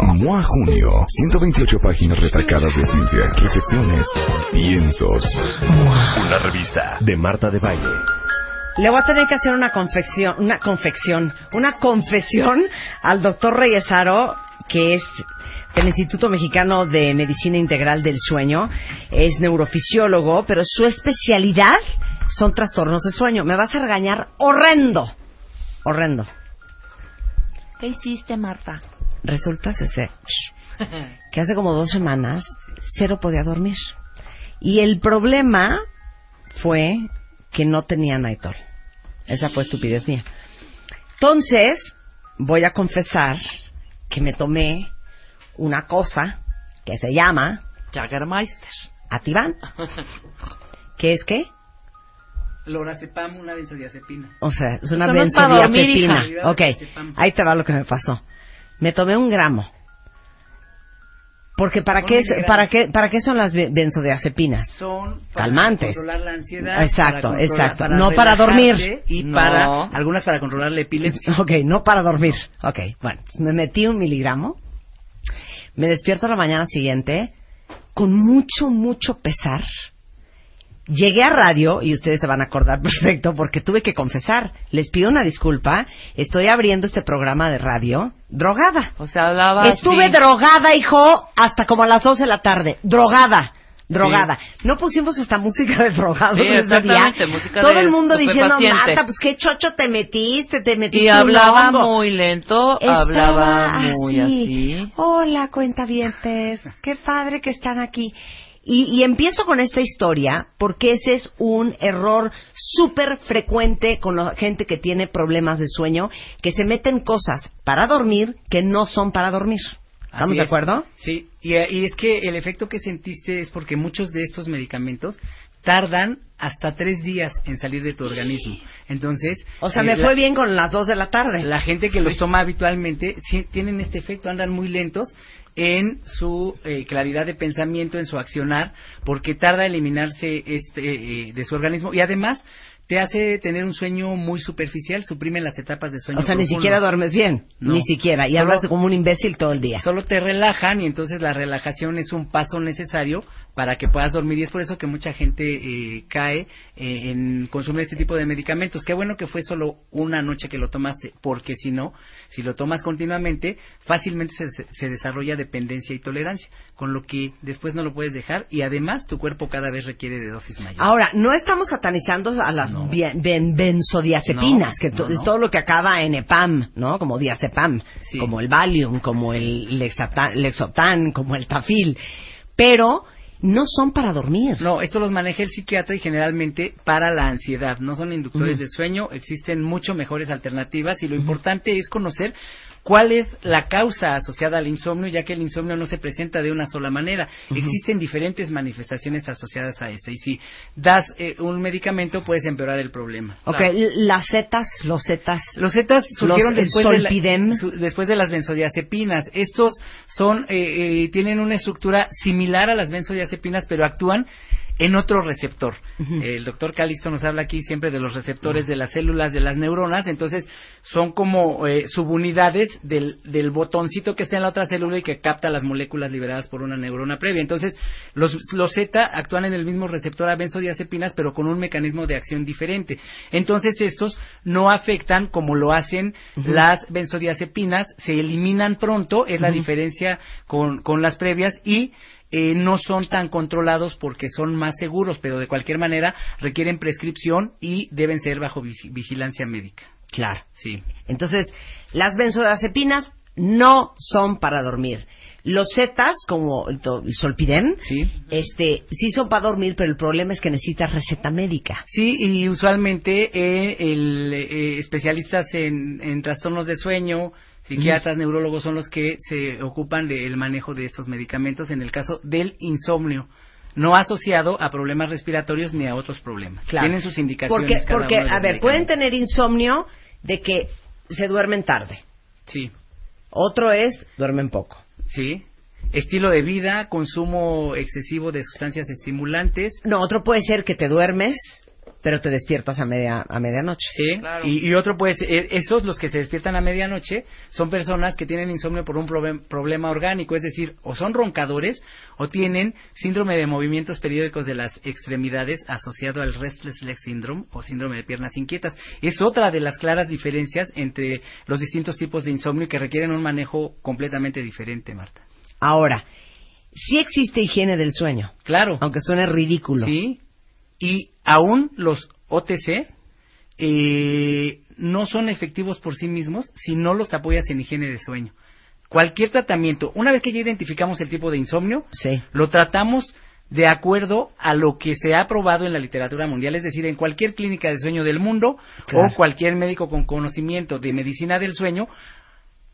MOA Junio, 128 páginas retacadas de ciencia, reflexiones, piensos. Una revista de Marta de Baile. Le voy a tener que hacer una confección, una confección, una confesión al doctor Reyesaro, que es del Instituto Mexicano de Medicina Integral del Sueño, es neurofisiólogo, pero su especialidad son trastornos de sueño. Me vas a regañar horrendo, horrendo. ¿Qué hiciste, Marta? Resulta Cece, que hace como dos semanas cero podía dormir. Y el problema fue que no tenía Naitol. Esa fue estupidez mía. Entonces, voy a confesar que me tomé una cosa que se llama Jagermeister. Ativan. ¿Qué es qué? Lorazepam, una benzodiazepina. O sea, es una Eso no es dormir, benzodiazepina. Ok, ahí te va lo que me pasó. Me tomé un gramo. Porque para qué, para qué, para qué son las be- benzodiazepinas? Son para Calmantes. controlar la ansiedad. Exacto, para exacto. No para dormir. Y No. para, algunas para controlar la epilepsia. Ok, no para dormir. Ok, bueno, me metí un miligramo. Me despierto a la mañana siguiente con mucho, mucho pesar. Llegué a radio, y ustedes se van a acordar perfecto, porque tuve que confesar. Les pido una disculpa. Estoy abriendo este programa de radio drogada. O sea, hablaba Estuve así. drogada, hijo, hasta como a las 12 de la tarde. Drogada. Drogada. No pusimos esta música de drogado Sí, ese día. Todo el mundo diciendo. Marta, pues qué chocho te metiste, te metiste Y hablaba hongo". muy lento, Estaba hablaba muy así. Hola, cuentavientes. Qué padre que están aquí. Y, y empiezo con esta historia porque ese es un error súper frecuente con la gente que tiene problemas de sueño, que se meten cosas para dormir que no son para dormir. ¿Estamos Así de es. acuerdo? Sí, y, y es que el efecto que sentiste es porque muchos de estos medicamentos tardan hasta tres días en salir de tu organismo. Entonces, O sea, eh, me la- fue bien con las dos de la tarde. La gente que los toma habitualmente sí, tienen este efecto, andan muy lentos en su eh, claridad de pensamiento, en su accionar, porque tarda eliminarse este eh, de su organismo. Y además te hace tener un sueño muy superficial, suprimen las etapas de sueño. O sea, ni siquiera duermes bien. No. Ni siquiera. Y Solo- hablas como un imbécil todo el día. Solo te relajan y entonces la relajación es un paso necesario para que puedas dormir y es por eso que mucha gente eh, cae eh, en consumir este tipo de medicamentos. Qué bueno que fue solo una noche que lo tomaste, porque si no, si lo tomas continuamente, fácilmente se, se desarrolla dependencia y tolerancia, con lo que después no lo puedes dejar y además tu cuerpo cada vez requiere de dosis mayores. Ahora, no estamos satanizando a las No. Bien- ben- benzodiazepinas, No, que to- no, no. es todo lo que acaba en EPAM, ¿no? Como diazepam, Sí. como el Valium, como el Lexotan, como el Tafil. Pero no son para dormir. No, esto los maneja el psiquiatra y generalmente para la ansiedad. No son inductores de sueño, existen mucho mejores alternativas y lo importante es conocer cuál es la causa asociada al insomnio, ya que el insomnio no se presenta de una sola manera. Existen diferentes manifestaciones asociadas a esta y si das eh, un medicamento puedes empeorar el problema. Ok, l- las zetas, los zetas. Los zetas surgieron Los- después, de la- Solpidem. su- después de las benzodiazepinas. Estos son, eh, eh, tienen una estructura similar a las benzodiazepinas, pero actúan en otro receptor. El doctor Calisto nos habla aquí siempre de los receptores de las células de las neuronas, entonces son como eh, subunidades del, del botoncito que está en la otra célula y que capta las moléculas liberadas por una neurona previa. Entonces, los, los Z actúan en el mismo receptor a benzodiazepinas, pero con un mecanismo de acción diferente. Entonces, estos no afectan como lo hacen las benzodiazepinas, se eliminan pronto, es la diferencia con, con las previas, y eh, no son tan controlados porque son más seguros, pero de cualquier manera requieren prescripción y deben ser bajo vigi- vigilancia médica. Claro. Sí. Entonces, las benzodiazepinas no son para dormir. Los Zetas, como el Solpidem, Sí. este, sí son para dormir, pero el problema es que necesitas receta médica. Sí, y usualmente eh, el, eh, especialistas en, en trastornos de sueño, psiquiatras, neurólogos son los que se ocupan del manejo de estos medicamentos en el caso del insomnio, no asociado a problemas respiratorios ni a otros problemas. Claro. Tienen sus indicaciones. Porque, cada porque uno a ver, pueden tener insomnio de que se duermen tarde. Sí, Otro es duermen poco. sí. Estilo de vida, consumo excesivo de sustancias estimulantes. No, otro puede ser que te duermes, pero te despiertas a media a medianoche. Sí, Claro. y, y otro puede ser, eh, esos los que se despiertan a medianoche son personas que tienen insomnio por un problema orgánico, es decir, o son roncadores o tienen síndrome de movimientos periódicos de las extremidades asociado al restless leg syndrome o síndrome de piernas inquietas. Es otra de las claras diferencias entre los distintos tipos de insomnio que requieren un manejo completamente diferente, Marta. Ahora, sí existe higiene del sueño, Claro. aunque suene ridículo. Sí, y aún los OTC eh, no son efectivos por sí mismos si no los apoyas en higiene de sueño. Cualquier tratamiento, una vez que ya identificamos el tipo de insomnio, Sí. lo tratamos de acuerdo a lo que se ha probado en la literatura mundial, es decir, en cualquier clínica de sueño del mundo Claro. o cualquier médico con conocimiento de medicina del sueño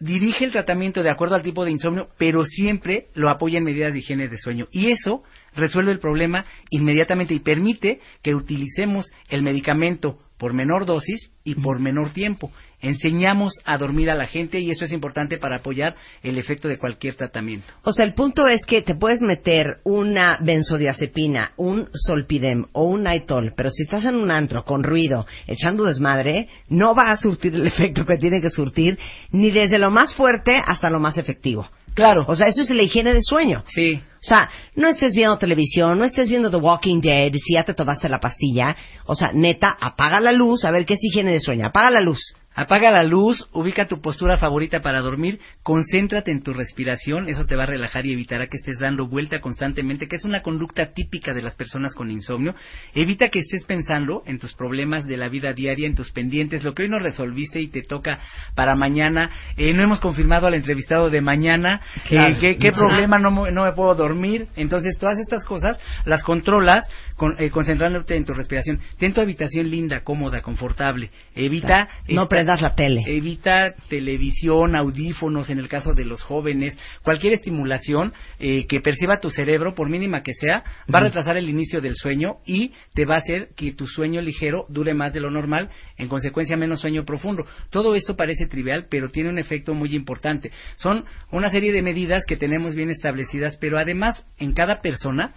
dirige el tratamiento de acuerdo al tipo de insomnio, pero siempre lo apoya en medidas de higiene de sueño. Y eso resuelve el problema inmediatamente y permite que utilicemos el medicamento por menor dosis y por menor tiempo. Enseñamos a dormir a la gente y eso es importante para apoyar el efecto de cualquier tratamiento. O sea, el punto es que te puedes meter una benzodiazepina, un solpidem o un naitol, pero si estás en un antro con ruido, echando desmadre, no va a surtir el efecto que tiene que surtir, ni desde lo más fuerte hasta lo más efectivo. Claro. O sea, eso es la higiene de sueño. Sí, O sea, no estés viendo televisión, no estés viendo The Walking Dead, si ya te tomaste la pastilla. O sea, neta, apaga la luz, a ver qué es higiene de sueño. Apaga la luz. Apaga la luz, ubica tu postura favorita para dormir, concéntrate en tu respiración, eso te va a relajar y evitará que estés dando vuelta constantemente, que es una conducta típica de las personas con insomnio. Evita que estés pensando en tus problemas de la vida diaria, en tus pendientes, lo que hoy no resolviste y te toca para mañana. Eh, no hemos confirmado al entrevistado de mañana, eh, qué, qué Ajá. problema no, me- no me puedo dormir. Entonces, todas estas cosas las controlas con, eh, concentrándote en tu respiración. Ten tu habitación linda, cómoda, confortable. Evita... No prendas la tele. Evita televisión, audífonos en el caso de los jóvenes, cualquier estimulación eh, que perciba tu cerebro, por mínima que sea, va a retrasar el inicio del sueño y te va a hacer que tu sueño ligero dure más de lo normal, en consecuencia menos sueño profundo. Todo esto parece trivial, pero tiene un efecto muy importante. Son una serie de medidas que tenemos bien establecidas, pero además en cada persona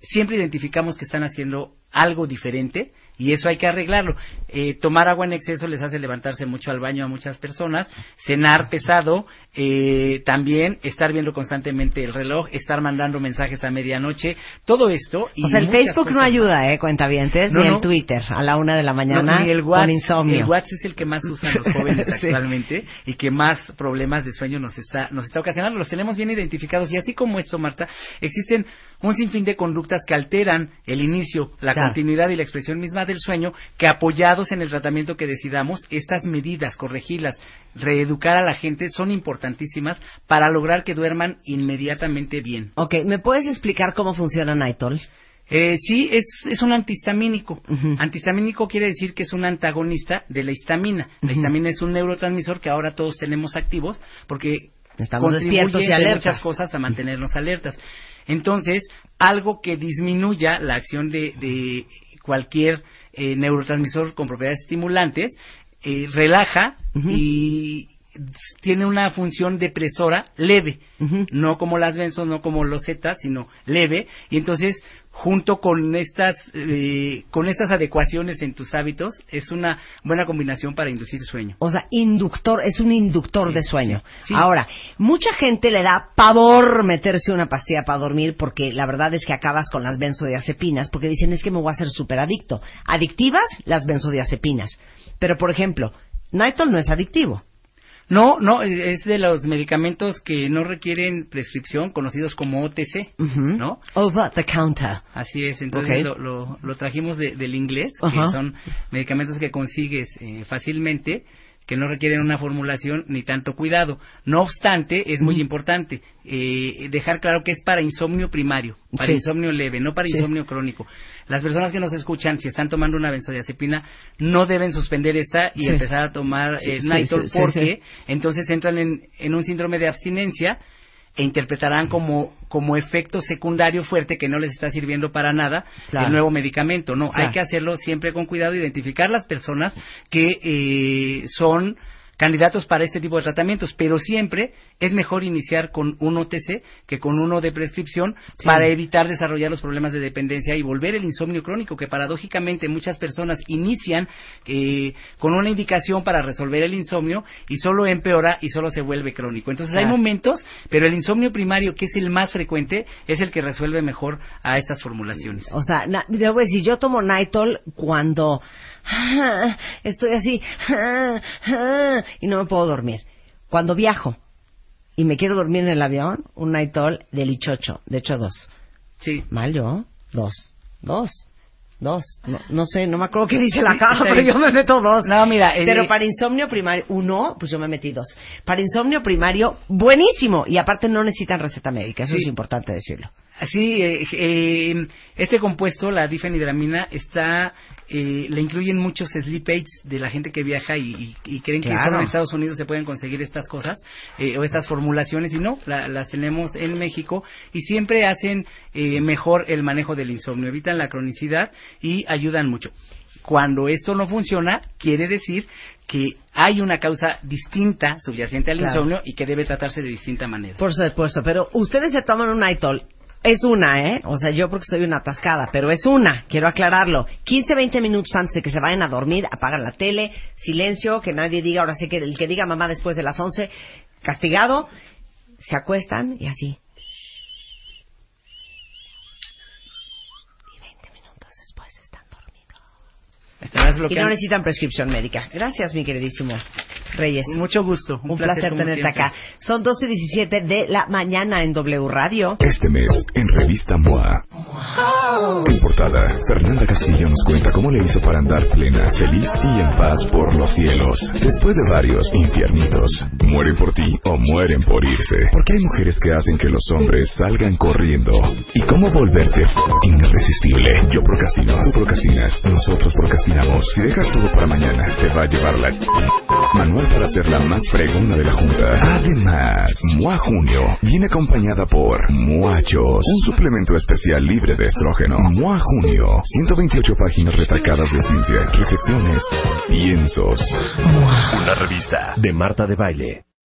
siempre identificamos que están haciendo algo diferente y eso hay que arreglarlo. Eh, tomar agua en exceso les hace levantarse mucho al baño a muchas personas, cenar pesado, eh, también estar viendo constantemente el reloj, estar mandando mensajes a medianoche, todo esto. Y O sea, el Facebook no ayuda, ¿eh? Cuentavientes, No, ni no. el Twitter a la una de la mañana No, ni el con WhatsApp, insomnio. el WhatsApp es el que más usan los jóvenes Sí. actualmente y que más problemas de sueño nos está, nos está ocasionando. Los tenemos bien identificados y así como esto, Marta, existen un sinfín de conductas que alteran el inicio, la Claro. continuidad y la expresión misma del sueño, que apoyados en el tratamiento que decidamos, estas medidas, corregirlas, reeducar a la gente, son importantísimas para lograr que duerman inmediatamente bien. Ok, ¿me puedes explicar cómo funciona Naitol? Eh, sí, es, es un antihistamínico. Ujú. Antihistamínico quiere decir que es un antagonista de la histamina. La Ujú. histamina es un neurotransmisor que ahora todos tenemos activos porque Estamos despiertos y alertas. muchas cosas a mantenernos alertas. Entonces, algo que disminuya la acción de, de cualquier eh, neurotransmisor con propiedades estimulantes, eh, relaja y tiene una función depresora leve, no como las benzos, no como los zetas, sino leve, y entonces junto con estas eh, con estas adecuaciones en tus hábitos es una buena combinación para inducir sueño. O sea, inductor, es un inductor Sí, de sueño. sí, sí. Ahora, mucha gente le da pavor meterse una pastilla para dormir porque la verdad es que acabas con las benzodiazepinas porque dicen es que me voy a hacer súper adicto. Adictivas, las benzodiazepinas. Pero, por ejemplo, Nitol no es adictivo. No, no, es de los medicamentos que no requieren prescripción, conocidos como OTC, Ujú. ¿no? Over the counter. Así es, entonces lo, lo, lo trajimos de- del inglés, que son medicamentos que consigues eh, fácilmente, que no requieren una formulación ni tanto cuidado. No obstante, es muy importante eh, dejar claro que es para insomnio primario, para Sí. insomnio leve, no para Sí. insomnio crónico. Las personas que nos escuchan, si están tomando una benzodiazepina, no deben suspender esta y Sí. empezar a tomar eh, porque entonces entran en, en un síndrome de abstinencia e interpretarán como, como efecto secundario fuerte que no les está sirviendo para nada Claro. el nuevo medicamento. No, Claro. hay que hacerlo siempre con cuidado, identificar las personas que eh, son candidatos para este tipo de tratamientos, pero siempre es mejor iniciar con un OTC que con uno de prescripción Sí. para evitar desarrollar los problemas de dependencia y volver el insomnio crónico, que paradójicamente muchas personas inician eh, con una indicación para resolver el insomnio y solo empeora y solo se vuelve crónico. Entonces hay momentos, pero el insomnio primario, que es el más frecuente, es el que resuelve mejor a estas formulaciones. O sea, na- a decir, yo tomo Nitol cuando estoy así y no me puedo dormir. Cuando viajo y me quiero dormir en el avión, un Nitol del Ichocho, de hecho dos. Sí. Mal yo, dos, dos, dos. No, no sé, no me acuerdo qué dice la caja, pero yo me meto dos. No, mira, eh, Pero para insomnio primario, uno, pues yo me metí dos. Para insomnio primario, buenísimo. Y aparte no necesitan receta médica, eso Sí. es importante decirlo. Sí, eh, eh, este compuesto, la difenhidramina, está, eh, le incluyen muchos sleep aids de la gente que viaja y, y- y creen que solo en Estados Unidos se pueden conseguir estas cosas eh, o estas formulaciones y no, la- las tenemos en México y siempre hacen eh, mejor el manejo del insomnio, evitan la cronicidad y ayudan mucho. Cuando esto no funciona, quiere decir que hay una causa distinta subyacente al Claro. insomnio y que debe tratarse de distinta manera. Por supuesto, pero ustedes se toman un Nitol. Es una, ¿eh? O sea, yo porque soy una atascada, pero es una, quiero aclararlo. 15, 20 minutos antes de que se vayan a dormir, apagan la tele, silencio, que nadie diga, ahora sí que el que diga mamá después de las 11, castigado, se acuestan y así. Y 20 minutos después están dormidos. Estarás Y no necesitan prescripción médica. Gracias, mi queridísimo Reyes. Mucho gusto. Un, placer, como tenerte siempre. acá. Son 12 y 17 de la mañana en W Radio. Este mes, en Revista MOA. En portada, Fernanda Castillo nos cuenta cómo le hizo para andar plena, feliz y en paz por los cielos. Después de varios infiernitos, mueren por ti o mueren por irse. Porque hay mujeres que hacen que los hombres salgan corriendo. ¿Y cómo volverte irresistible? Yo procrastino, tú procrastinas, nosotros procrastinamos. Si dejas todo para mañana, te va a llevar la... Manual para ser la más fregona de la junta. Además, MOA Junio viene acompañada por Muachos, un suplemento especial libre de estrógeno. MOA Junio, 128 páginas retacadas de ciencia, reflexiones, lienzos. Una revista de Marta de Baile.